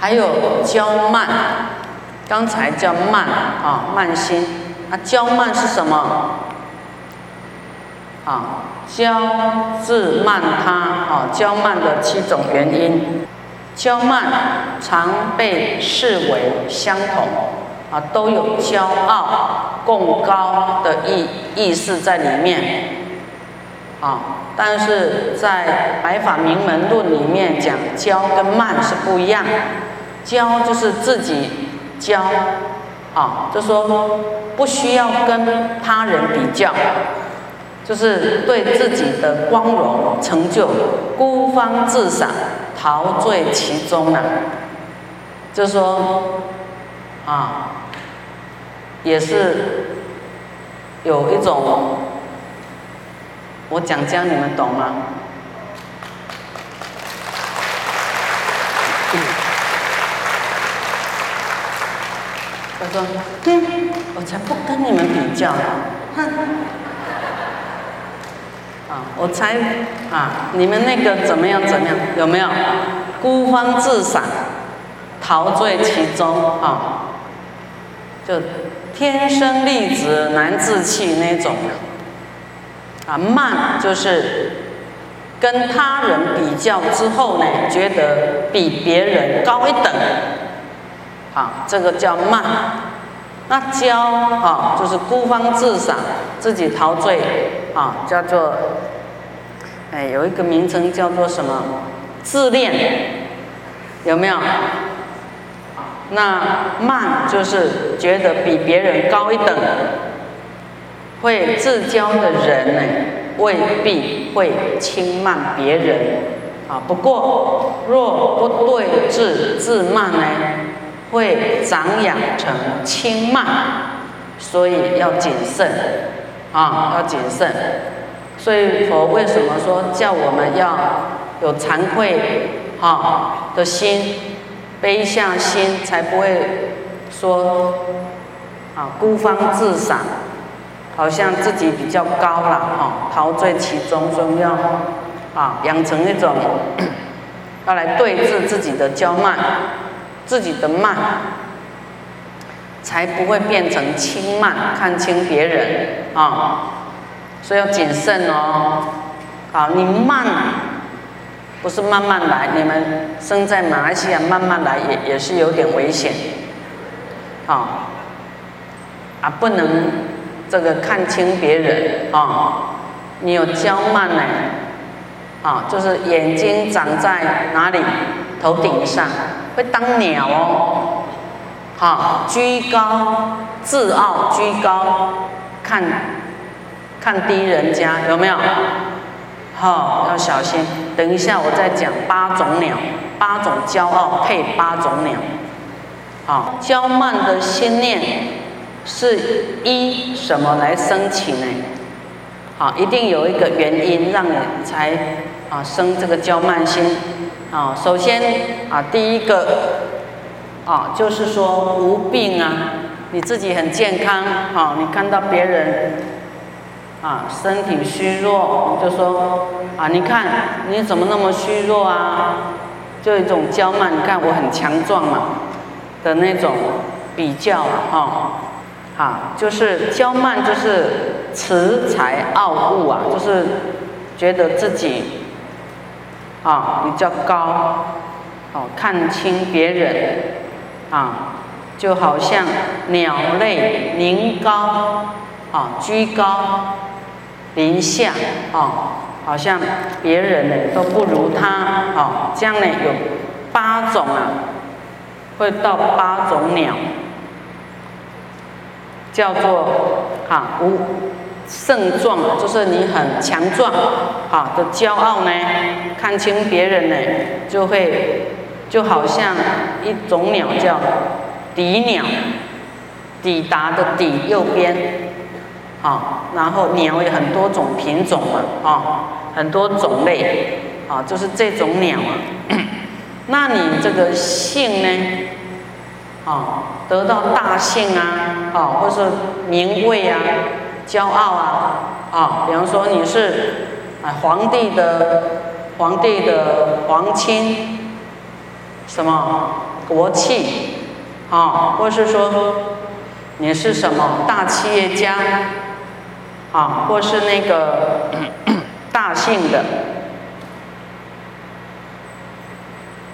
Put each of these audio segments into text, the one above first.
还有骄慢，刚才叫慢啊，慢心。啊，骄慢是什么？啊，骄自慢他啊，骄慢的七种原因。骄慢常被视为相同啊，都有骄傲、共高的意意思在里面。啊，但是在《白法名门论》里面讲，骄跟慢是不一样。骄就是自己骄，啊，就说不需要跟他人比较，就是对自己的光荣成就孤芳自赏，陶醉其中啊。就说啊，也是有一种。我讲这样你们懂吗？他说：“哼，我才不跟你们比较，哼，啊，我才啊，你们那个怎么样怎么样？有没有孤芳自赏，陶醉其中啊？就天生丽质难自弃那种。”啊，慢就是跟他人比较之后呢，觉得比别人高一等，啊，这个叫慢。那骄啊，就是孤芳自赏，自己陶醉，啊，叫做，哎，有一个名称叫做什么？自恋，有没有？那慢就是觉得比别人高一等。会自骄的人呢，未必会轻慢别人啊。不过，若不对治自慢呢，会长养成轻慢，所以要谨慎啊，要谨慎。所以佛为什么说叫我们要有惭愧啊的心、悲下心，才不会说啊孤芳自赏。好像自己比较高了哈，陶醉其中，所以要啊养成一种 要来对治自己的骄慢，自己的慢，才不会变成轻慢，看清别人啊，所以要谨慎哦。好，你慢不是慢慢来，你们生在马来西亚慢慢来也也是有点危险，好啊不能。这个看清别人啊，你有娇慢呢，啊，就是眼睛长在哪里？头顶上，当鸟哦，好，居高自傲，居高看看低人家，有没有？好，要小心。等一下我再讲八种鸟，八种骄傲配八种鸟。好，骄慢的心念。是依什么来升起呢？好，一定有一个原因让你才啊生这个骄慢心啊。首先啊，第一个啊，就是说无病啊，你自己很健康啊，你看到别人啊身体虚弱，就说啊，你看你怎么那么虚弱啊？就一种娇慢，你看我很强壮嘛的那种比较啊。啊，就是娇慢，就是恃才傲物啊，就是觉得自己啊比较高，哦，看清别人啊，就好像鸟类临高啊，居高临下啊，好像别人呢都不如他啊，这样呢有八种啊，会到八种鸟。叫做哈无胜壮，就是你很强壮，哈的骄傲呢，看清别人呢，就会就好像一种鸟叫抵鸟，抵达的抵右边，好，然后鸟有很多种品种嘛，啊，很多种类，啊，就是这种鸟啊，那你这个性呢？啊，得到大幸啊，啊，或是名位啊，骄傲啊，啊，比方说你是啊皇帝的皇帝的皇亲什么国戚啊，或是说你是什么大企业家啊，或是那个 大姓的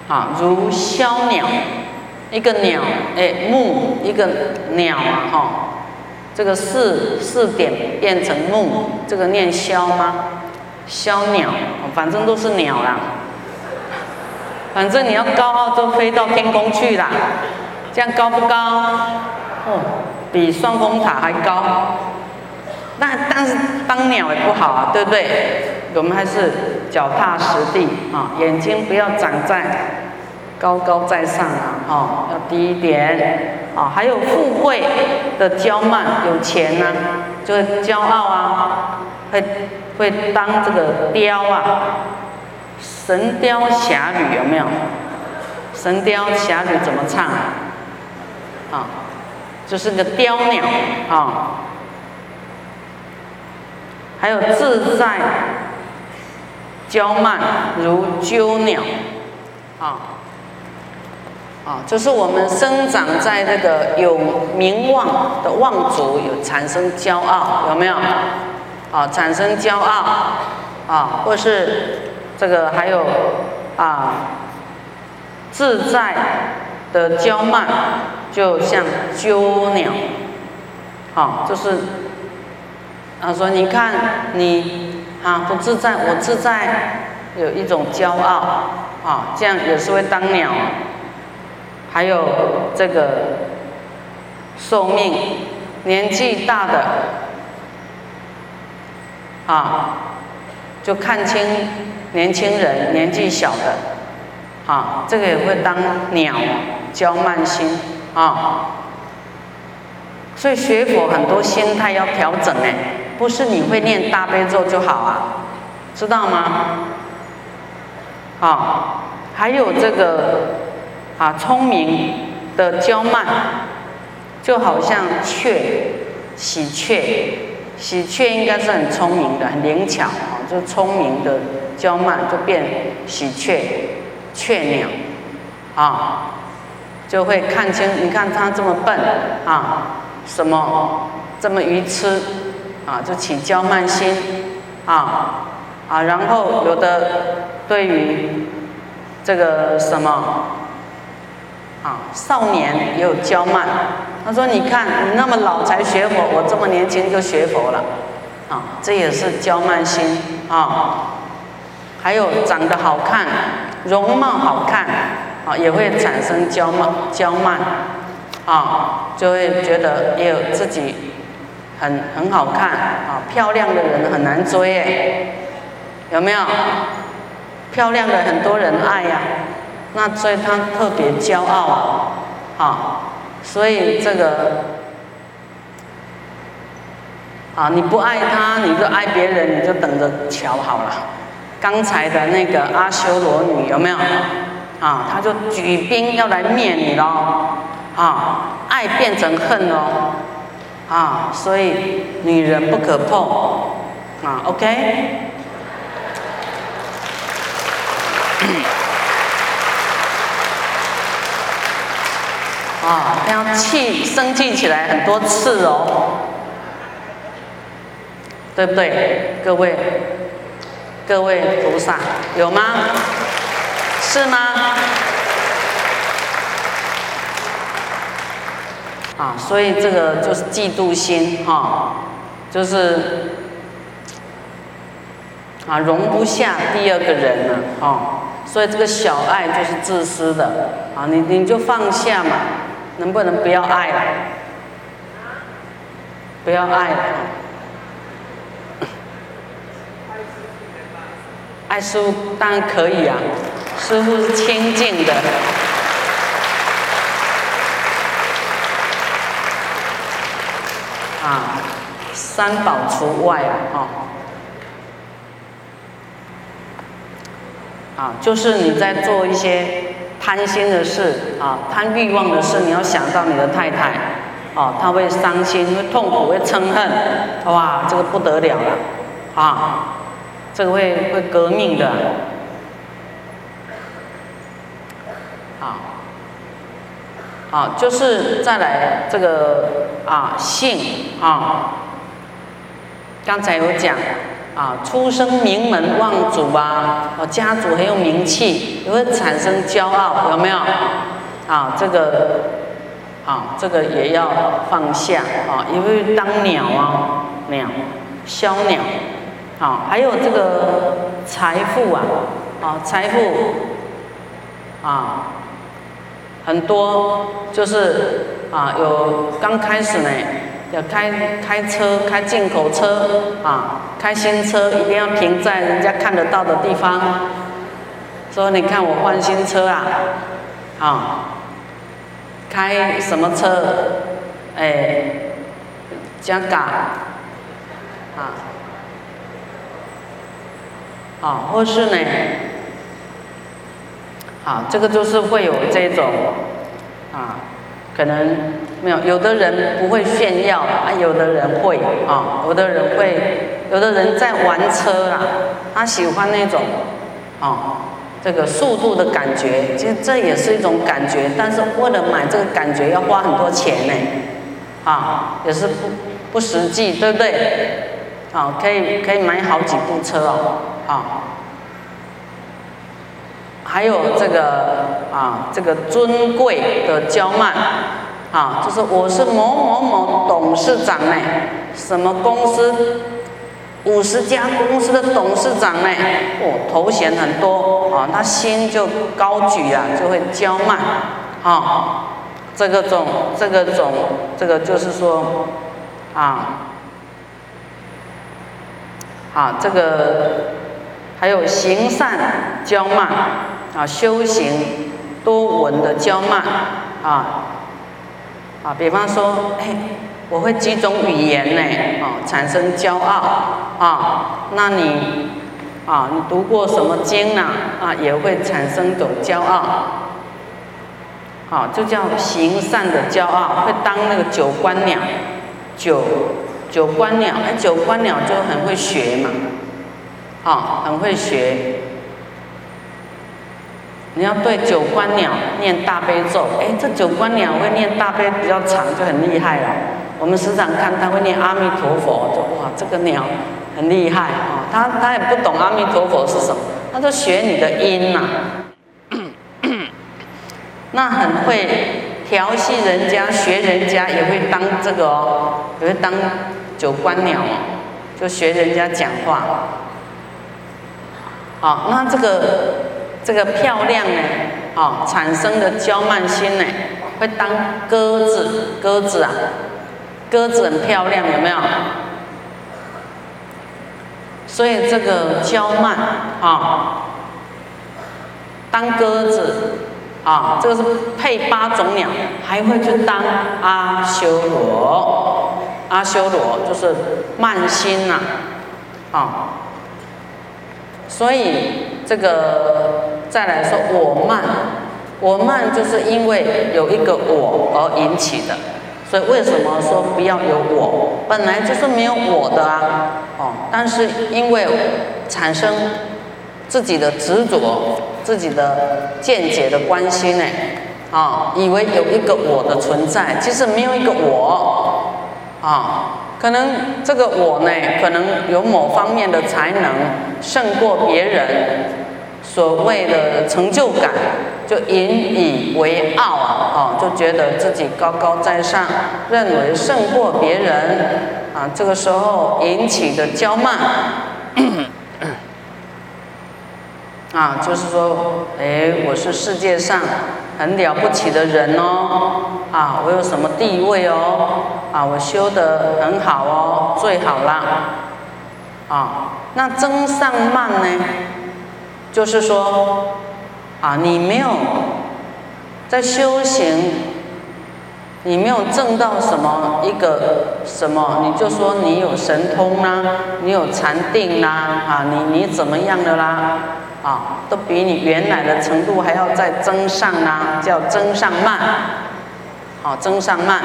啊，如枭鸟，一个鸟，哎，木一个鸟啊，哈，这个四四点变成木，这个念枭吗？枭鸟，反正都是鸟啦。反正你要高傲，都飞到天空去啦。这样高不高？哦，比双峰塔还高。那但是当鸟也不好啊，对不对？我们还是脚踏实地啊，眼睛不要长在高高在上啊，哦，要低一点啊。还有富贵的骄慢，有钱呢就会骄傲啊，会会当这个雕啊。《神雕侠侣》有没有？《神雕侠侣》怎么唱？啊，就是个雕鸟啊。还有自在娇慢如鸠鸟，啊啊，就是我们生长在这个有名望的望族，有产生骄傲，有没有？啊，产生骄傲啊，或是。这个还有啊，自在的娇慢，就像鸠鸟，好，就是啊说你看你啊不自在，我自在，有一种骄傲啊，这样也是会当鸟。还有这个寿命年纪大的啊，就看清。年轻人年纪小的，啊，这个也会当鸟，骄慢心啊。所以学佛很多心态要调整哎，不是你会念大悲咒就好啊，知道吗？啊，还有这个啊，聪明的娇慢，就好像雀，喜鹊，喜鹊应该是很聪明的，很灵巧啊，就聪明的。娇慢就变喜鹊，雀鸟，啊，就会看清。你看它这么笨啊，什么这么愚痴啊，就起娇慢心啊啊。然后有的对于这个什么啊，少年也有娇慢。他说：“你看你那么老才学佛，我这么年轻就学佛了，啊，这也是娇慢心啊。”还有长得好看，容貌好看，啊，也会产生娇慢，娇慢，啊，就会觉得也有自己很很好看，啊，漂亮的人很难追，有没有？漂亮的很多人爱呀，那所以他特别骄傲，啊，所以这个，啊，你不爱他，你就爱别人，你就等着瞧好了。刚才的那个阿修罗女有没有？啊，他就举兵要来灭你喽！啊，爱变成恨哦！啊，所以女人不可碰啊，OK？啊，要气生气起来很多次哦，对不对，各位？各位菩萨有吗？是吗？啊，所以这个就是嫉妒心哈，就是啊容不下第二个人了哦，所以这个小爱就是自私的啊，你你就放下嘛，能不能不要爱了？不要爱了。爱师傅当然可以啊，师傅是清净的，啊，三宝除外啊，哈，啊，就是你在做一些贪心的事啊，贪欲望的事，你要想到你的太太，哦，她会伤心，会痛苦，会嗔恨，哇，这个不得了了，啊。这个会会革命的，啊，啊，就是再来这个啊性啊，刚才有讲啊，出生名门望族啊，哦家族很有名气，也会产生骄傲，有没有？啊，这个啊，这个也要放下啊，因为当鸟啊，鸟，枭鸟，啊，还有这个财富啊，啊，财富啊。很多就是啊，有刚开始呢，要开开车，开进口车啊，开新车一定要停在人家看得到的地方。说你看我换新车啊，啊，开什么车？哎，加嘎啊，啊，或是呢？啊，这个就是会有这种，啊，可能没有，有的人不会炫耀啊，有的人会啊，有的人会，有的人在玩车啊，他喜欢那种，啊，这个速度的感觉，其实这也是一种感觉，但是为了买这个感觉要花很多钱呢，啊，也是不不实际，对不对？啊，可以可以买好几部车哦，啊。还有这个啊，这个尊贵的娇慢啊，就是我是某某某董事长呢，什么公司五十家公司的董事长呢？哦，头衔很多啊，他心就高举啊，就会娇慢啊。这个种，这个种，这个就是说啊，啊，这个还有行善娇慢。啊，修行多闻的娇慢啊啊，比方说，哎，我会几种语言呢？啊，产生骄傲啊，那你啊，你读过什么经呢？啊，也会产生一种骄傲，好，就叫行善的骄傲，会当那个九官鸟，九九官鸟，哎，九官鸟就很会学嘛，啊，很会学。你要对九官鸟念大悲咒，哎，这九官鸟会念大悲比较长，就很厉害了。我们时常看它会念阿弥陀佛，就哇，这个鸟很厉害啊。它它也不懂阿弥陀佛是什么，它就学你的音呐。那很会调戏人家，学人家也会当这个哦，也会当九官鸟哦，就学人家讲话。好，那这个。这个漂亮呢，哦，产生的娇慢心呢，会当鸽子，鸽子啊，鸽子很漂亮，有没有？所以这个娇慢啊，当鸽子啊，这个是配八种鸟，还会去当阿修罗，阿修罗就是慢心呐，啊，所以这个。再来说我慢，我慢就是因为有一个我而引起的，所以为什么说不要有我？本来就是没有我的啊，哦，但是因为产生自己的执着、自己的见解的关系呢，啊，以为有一个我的存在，其实没有一个我，啊，可能这个我呢，可能有某方面的才能胜过别人。所谓的成就感，就引以为傲啊！哦，就觉得自己高高在上，认为胜过别人啊。这个时候引起的骄慢，啊，就是说，哎，我是世界上很了不起的人哦，啊，我有什么地位哦，啊，我修得很好哦，最好啦，啊，那增上慢呢？就是说，啊，你没有在修行，你没有证到什么一个什么，你就说你有神通啦，你有禅定啦，啊，你你怎么样的啦，啊，都比你原来的程度还要再增上啦，叫增上慢，好，增上慢，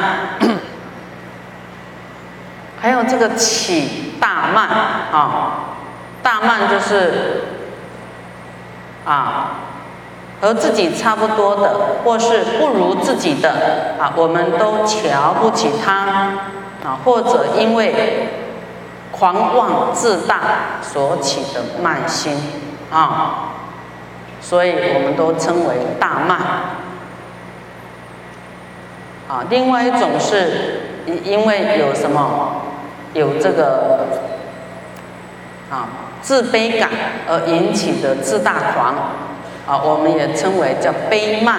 还有这个起大慢，啊，大慢就是。啊，和自己差不多的，或是不如自己的啊，我们都瞧不起他啊，或者因为狂妄自大所起的慢心啊，所以我们都称为大慢啊。另外一种是因因为有什么有这个啊自卑感而引起的自大狂。啊，我们也称为叫悲慢，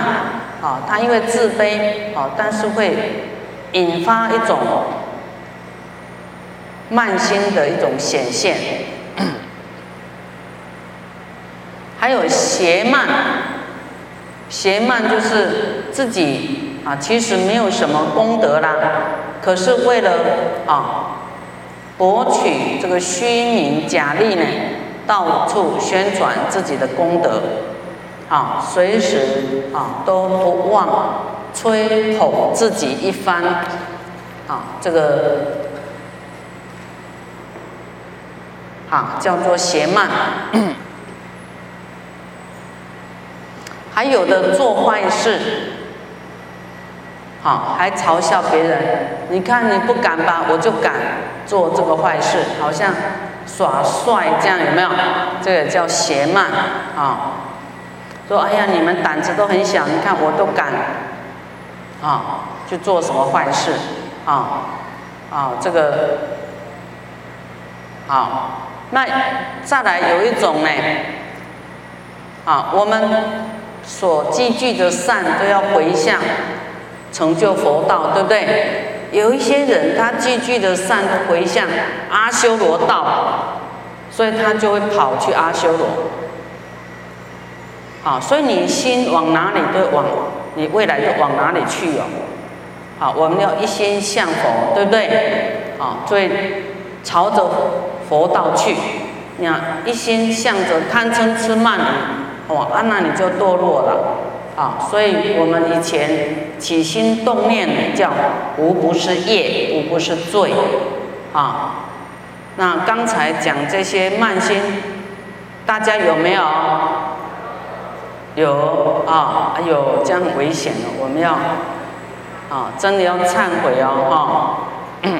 啊，他因为自卑，啊，但是会引发一种慢心的一种显现，还有邪慢，邪慢就是自己啊，其实没有什么功德啦，可是为了啊博取这个虚名假利呢，到处宣传自己的功德。啊，随时啊都不忘吹捧自己一番，啊，这个啊叫做邪慢，还有的做坏事，好还嘲笑别人，你看你不敢吧，我就敢做这个坏事，好像耍帅这样有没有？这个叫邪慢啊。说：“哎呀，你们胆子都很小，你看我都敢，啊，去做什么坏事，啊，啊，这个，好，那再来有一种呢，啊，我们所积聚的善都要回向，成就佛道，对不对？有一些人他积聚的善回向阿修罗道，所以他就会跑去阿修罗。”好，所以你心往哪里都往，你未来就往哪里去哦。好，我们要一心向佛，对不对？好，所以朝着佛道去。你看，一心向着贪嗔痴慢疑，哇，那你就堕落了。啊，所以我们以前起心动念叫无不是业，无不是罪。啊，那刚才讲这些慢心，大家有没有？有啊，有这样危险的，我们要啊，真的要忏悔哦，哈。